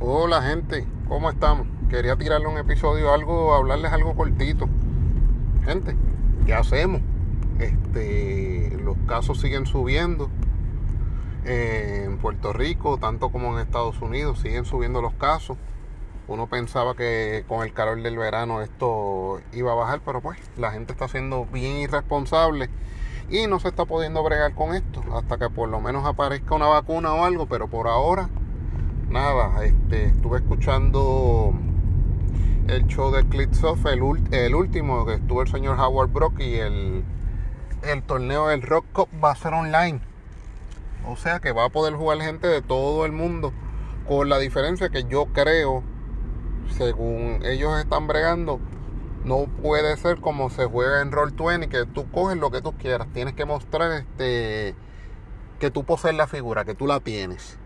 Hola gente, ¿cómo estamos? Quería tirarle un episodio, algo, hablarles algo cortito. Gente, ¿qué hacemos? Este, los casos siguen subiendo eh, en Puerto Rico, tanto como en Estados Unidos, siguen subiendo los casos. Uno pensaba que con el calor del verano esto iba a bajar, pero pues la gente está siendo bien irresponsable y no se está pudiendo bregar con esto hasta que por lo menos aparezca una vacuna o algo, pero por ahora nada, este, estuve escuchando el show de Clitsoff, el, el último que estuvo el señor Howard Brock y el, el torneo del Rock Cup va a ser online. O sea que va a poder jugar gente de todo el mundo. Con la diferencia que yo creo, según ellos están bregando, no puede ser como se juega en Roll20, que tú coges lo que tú quieras. Tienes que mostrar este que tú posees la figura, que tú la tienes.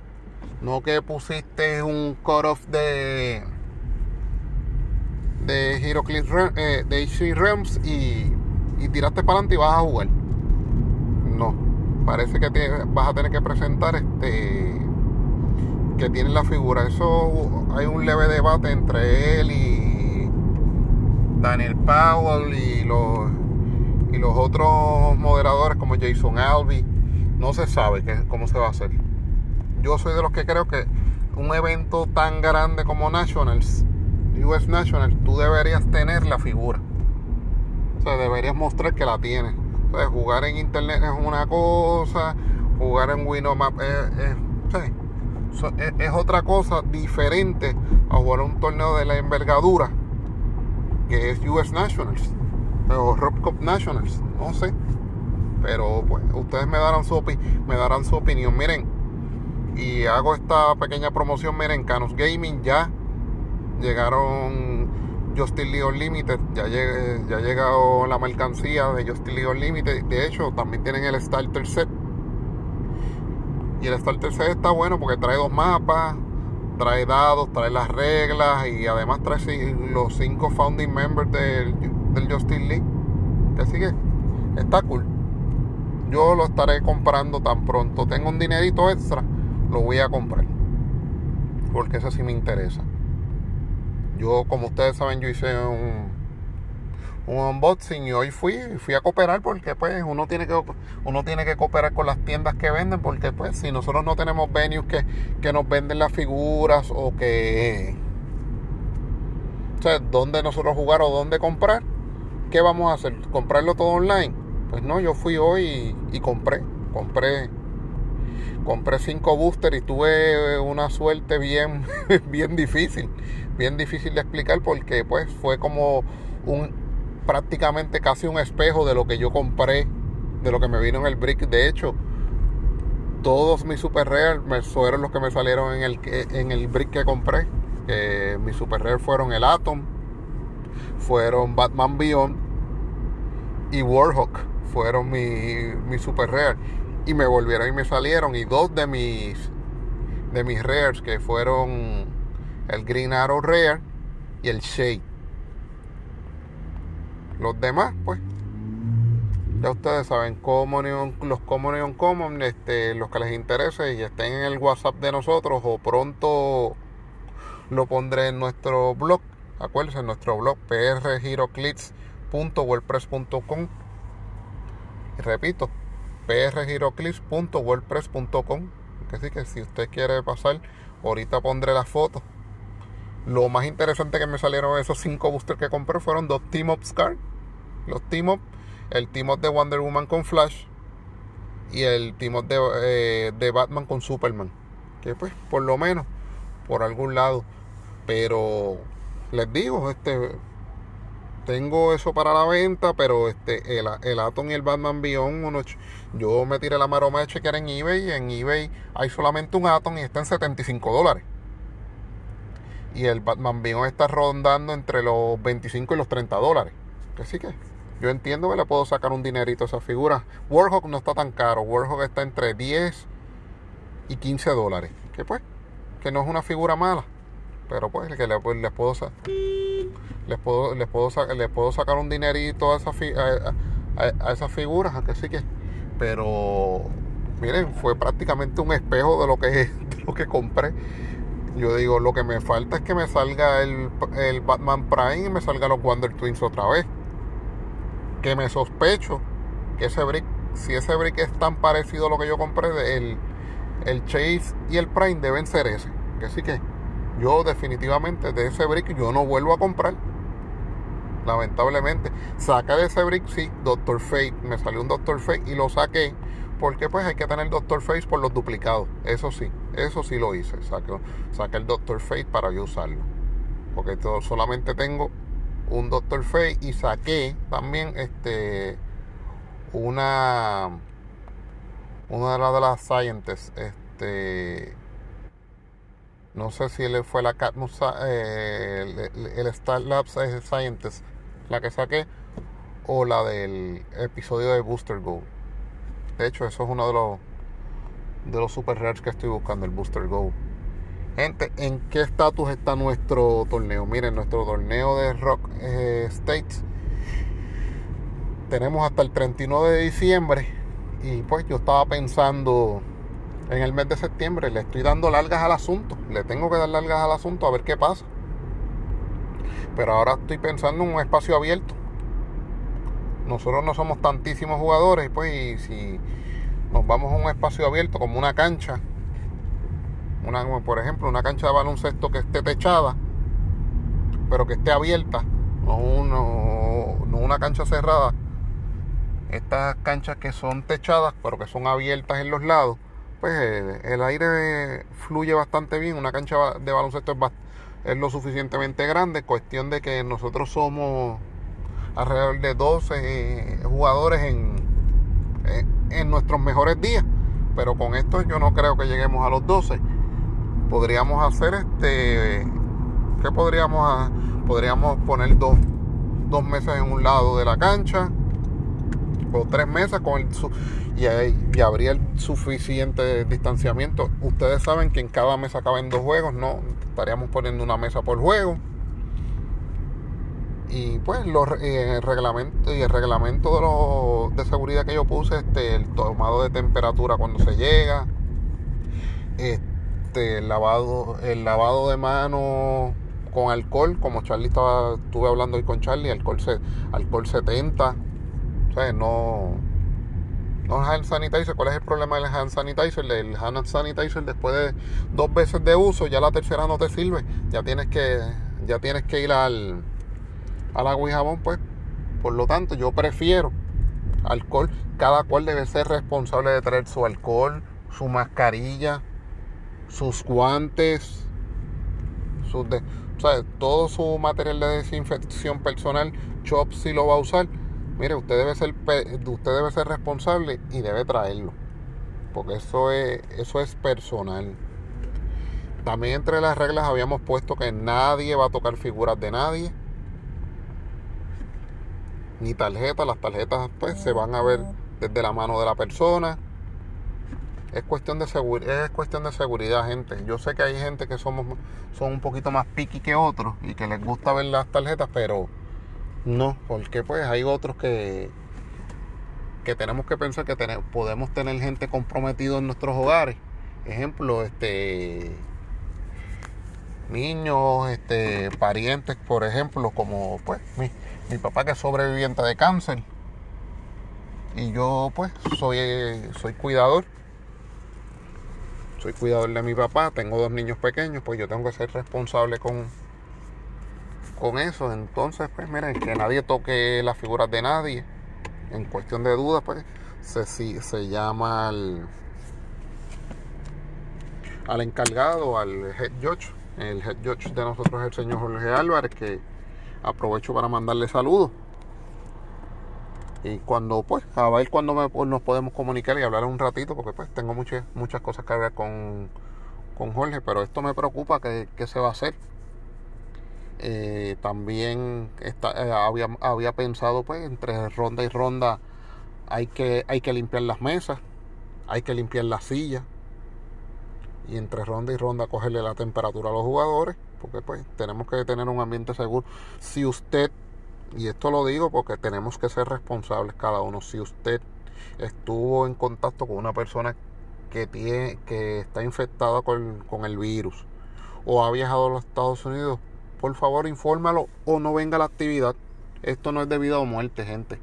No que pusiste un cut-off de de Heroclix eh, de HC Realms y, y tiraste para adelante y vas a jugar. No, parece que vas a tener que presentar este que tiene la figura. Eso hay un leve debate entre él y Daniel Powell y los y los otros moderadores como Jason Alvey. No se sabe cómo se va a hacer yo soy de los que creo que un evento tan grande como Nationals, US Nationals, tú deberías tener la figura. O sea, deberías mostrar que la tienes. O jugar en internet es una cosa, jugar en Winomap es, es, es, otra cosa diferente a jugar un torneo de la envergadura que es US Nationals o Rock Cup Nationals, no sé. Pero pues ustedes me darán su, me darán su opinión. Miren, y hago esta pequeña promoción. Miren, Canos Gaming ya llegaron Justin League Unlimited, ya, ya ha llegado la mercancía de Justin League Unlimited. De hecho, también tienen el Starter Set. Y el Starter Set está bueno porque trae dos mapas, trae dados, trae las reglas y además trae los cinco founding members del, del Justin League. Así que está cool. Yo lo estaré comprando tan pronto. Tengo un dinerito extra lo voy a comprar. Porque eso sí me interesa. Yo, como ustedes saben, yo hice un, un unboxing y hoy fui, fui a cooperar porque pues uno tiene que uno tiene que cooperar con las tiendas que venden porque pues si nosotros no tenemos venues que, que nos venden las figuras o que o sea, dónde nosotros jugar o dónde comprar, ¿qué vamos a hacer? ¿Comprarlo todo online? Pues no, yo fui hoy y, y compré, compré compré cinco boosters y tuve una suerte bien, bien difícil, bien difícil de explicar porque pues fue como un prácticamente casi un espejo de lo que yo compré, de lo que me vino en el brick. De hecho, todos mis super rare fueron los que me salieron en el, en el brick que compré. mis super rare fueron el Atom, fueron Batman Beyond y Warhawk fueron mi, mi super rare y me volvieron y me salieron y dos de mis de mis rares que fueron el Green Arrow Rare y el Shade. Los demás, pues, ya ustedes saben, common los common y uncommon, este, los que les interese y estén en el WhatsApp de nosotros o pronto lo pondré en nuestro blog. Acuérdense, en nuestro blog prgiroclips.wordpress.com. Y repito, prgiroclips.wordpress.com. Así que si usted quiere pasar, ahorita pondré la foto. Lo más interesante que me salieron esos cinco boosters que compré fueron dos Team Up Scar. Los Team Up, el Team Up de Wonder Woman con Flash y el Team Up de, eh, de Batman con Superman. Que pues, por lo menos, por algún lado. Pero les digo, este tengo eso para la venta, pero este el, el Atom y el Batman Beyond, yo me tiré la maroma de chequear en eBay y en eBay hay solamente un Atom y está en 75 dólares. Y el Batman Beyond está rondando entre los 25 y los 30 dólares. Así que yo entiendo que le puedo sacar un dinerito a esa figura. Warhawk no está tan caro. Warhawk está entre 10 y 15 dólares. Que pues, que no es una figura mala. Pero pues, que le, pues, les puedo les puedo, les puedo, les puedo sacar un dinerito a, esa a, esas figuras, así que, pero miren, fue prácticamente un espejo de lo que, lo que compré. yo digo, lo que me falta es que me salga el, el Batman Prime y me salga los Wonder Twins otra vez. Que me sospecho que ese brick, si ese brick es tan parecido a lo que yo compré, el, el Chase y el Prime deben ser ese. Que sí que yo definitivamente de ese brick yo no vuelvo a comprar. Lamentablemente. Saca de ese brick, sí, Doctor Fate. Me salió un Doctor Fate y lo saqué. Porque pues hay que tener Doctor Fate por los duplicados. Eso sí, eso sí lo hice. Saqué, saqué el Doctor Fate para yo usarlo. Porque todo, solamente tengo un Doctor Fate y saqué también este una una de las de las Scientists, este no sé si él fue la eh, el, Star Labs Scientist la que saqué o la del episodio de Booster Go. De hecho, eso es uno de los de los super rares que estoy buscando, el Booster Go. Gente, ¿en qué estatus está nuestro torneo? Miren, nuestro torneo de Rock eh, States tenemos hasta el 31 de diciembre y pues yo estaba pensando en el mes de septiembre, le estoy dando largas al asunto, le tengo que dar largas al asunto a ver qué pasa. Pero ahora estoy pensando en un espacio abierto. Nosotros no somos tantísimos jugadores, pues si nos vamos a un espacio abierto como una cancha, una, por ejemplo, una cancha de baloncesto que esté techada, pero que esté abierta, no una cancha cerrada. Estas canchas que son techadas, pero que son abiertas en los lados, pues el aire fluye bastante bien. Una cancha de baloncesto es, es lo suficientemente grande, cuestión de que nosotros somos alrededor de 12 jugadores en, en nuestros mejores días. Pero con esto yo no creo que lleguemos a los 12. Podríamos hacer este. ¿Qué podríamos Podríamos poner dos, dos meses en un lado de la cancha. Tres mesas con el, y, y habría el suficiente distanciamiento. Ustedes saben que en cada mesa caben dos juegos, no estaríamos poniendo una mesa por juego. Y pues los, eh, el reglamento y el reglamento de, los, de seguridad que yo puse, este, el tomado de temperatura cuando se llega, este, el lavado, el lavado de manos con alcohol, como Charlie estaba, estuve hablando hoy con Charlie, alcohol, alcohol 70, no no hand sanitizer. ¿Cuál es el problema del hand sanitizer? El hand sanitizer después de dos veces de uso, ya la tercera no te sirve. Ya tienes que, ya tienes que ir al, al agua y jabón, pues. Por lo tanto, yo prefiero alcohol. Cada cual debe ser responsable de traer su alcohol, su mascarilla, sus guantes, sus de, todo su material de desinfección personal. Chop si lo va a usar mire, usted debe ser, usted debe ser responsable y debe traerlo. Porque eso es, eso es personal. También entre las reglas habíamos puesto que nadie va a tocar figuras de nadie. Ni tarjetas. Las tarjetas pues se van a ver desde la mano de la persona. Es cuestión de seguridad, es cuestión de seguridad, gente. Yo sé que hay gente que somos son un poquito más piqui que otros y que les gusta ver las tarjetas, pero no, porque pues hay otros que, que tenemos que pensar que podemos tener gente comprometida en nuestros hogares. Ejemplo, este niños, este parientes, por ejemplo, como pues mi, mi papá que es sobreviviente de cáncer. Y yo pues soy, soy cuidador. Soy cuidador de mi papá, tengo dos niños pequeños, pues yo tengo que ser responsable con, con eso. Entonces, pues miren, que nadie toque las figuras de nadie. En cuestión de dudas, pues se, se llama al, al encargado, al head judge. El head judge de nosotros es el señor Jorge Álvarez, que aprovecho para mandarle saludos. Y cuando, pues, a ver cuando nos podemos comunicar y hablar un ratito, porque pues tengo muchas, muchas cosas que ver con, con Jorge, pero esto me preocupa que, que se va a hacer eh, también eh, había, había, pensado, pues, entre ronda y ronda hay que, hay que limpiar las mesas, hay que limpiar las sillas. Y entre ronda y ronda cogerle la temperatura a los jugadores, porque pues tenemos que tener un ambiente seguro. Si usted, y esto lo digo porque tenemos que ser responsables cada uno, si usted estuvo en contacto con una persona que, tiene, que está infectada con, con el virus, o ha viajado a los Estados Unidos, por favor infórmalo o no venga a la actividad. Esto no es de vida o muerte, gente.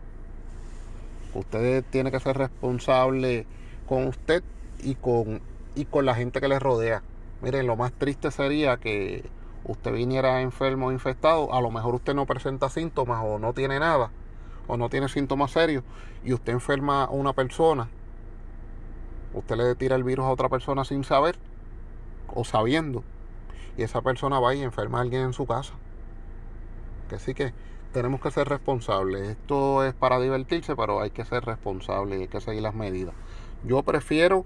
Usted tiene que ser responsable con usted y con, y con la gente que le rodea. Miren, lo más triste sería que usted viniera enfermo o infectado, a lo mejor usted no presenta síntomas o no tiene nada, o no tiene síntomas serios, y usted enferma a una persona, usted le tira el virus a otra persona sin saber o sabiendo, y esa persona va y enferma a alguien en su casa. Que sí que tenemos que ser responsables. Esto es para divertirse, pero hay que ser responsable y hay que seguir las medidas. Yo prefiero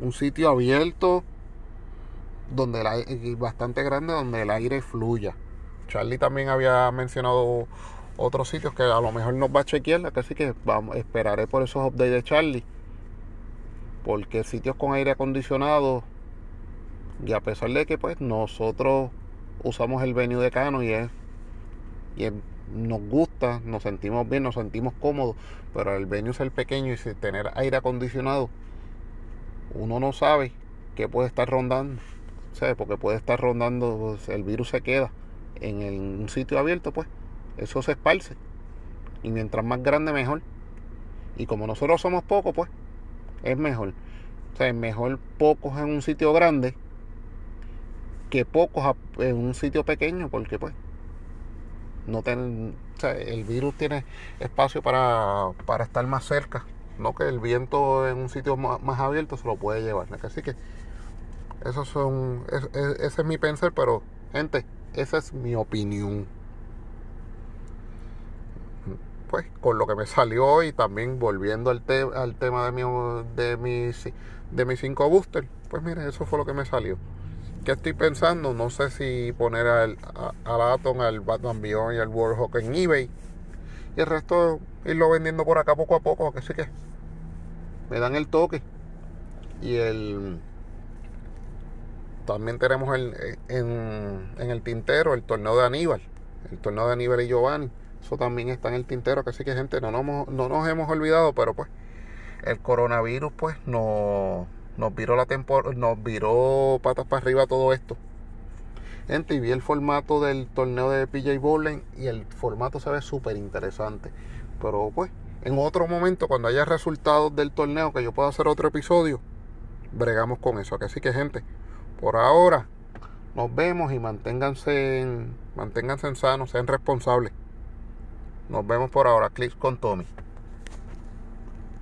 un sitio abierto donde el bastante grande donde el aire fluya. Charlie también había mencionado otros sitios que a lo mejor nos va a chequear, así que vamos, esperaré por esos updates de Charlie. Porque sitios con aire acondicionado, y a pesar de que pues nosotros usamos el venue de Cano y es, y nos gusta, nos sentimos bien, nos sentimos cómodos, pero el venue es el pequeño y tener aire acondicionado, uno no sabe qué puede estar rondando. Porque puede estar rondando, pues, el virus se queda en, un sitio abierto, pues eso se esparce. Y mientras más grande, mejor. Y como nosotros somos pocos, pues es mejor. O sea, es mejor pocos en un sitio grande que pocos en un sitio pequeño, porque pues no ten, o sea, el virus tiene espacio para, para estar más cerca, no que el viento en un sitio más, abierto se lo puede llevar. Así que esos son, ese es mi pensar, pero gente, esa es mi opinión. Pues con lo que me salió y también volviendo al, al tema de mi, de mis de mis 5 booster, pues mire, eso fue lo que me salió. ¿Qué estoy pensando? No sé si poner al, al Atom, al Batman Beyond y al Warhawk en eBay. Y el resto irlo vendiendo por acá poco a poco, que sí que me dan el toque. Y el también tenemos el, en, el tintero el torneo de Aníbal, el torneo de Aníbal y Giovanni. Eso también está en el tintero, que así que gente, no, no, no nos hemos olvidado, pero pues el coronavirus pues no, nos viró la tempor nos viró patas para arriba todo esto. Gente, y vi el formato del torneo de PJ Bowling y el formato se ve súper interesante. Pero pues, en otro momento, cuando haya resultados del torneo, que yo pueda hacer otro episodio, bregamos con eso. Así que gente, por ahora, nos vemos y manténganse, en, manténganse sanos, sean responsables. Nos vemos por ahora. Clics con Tommy.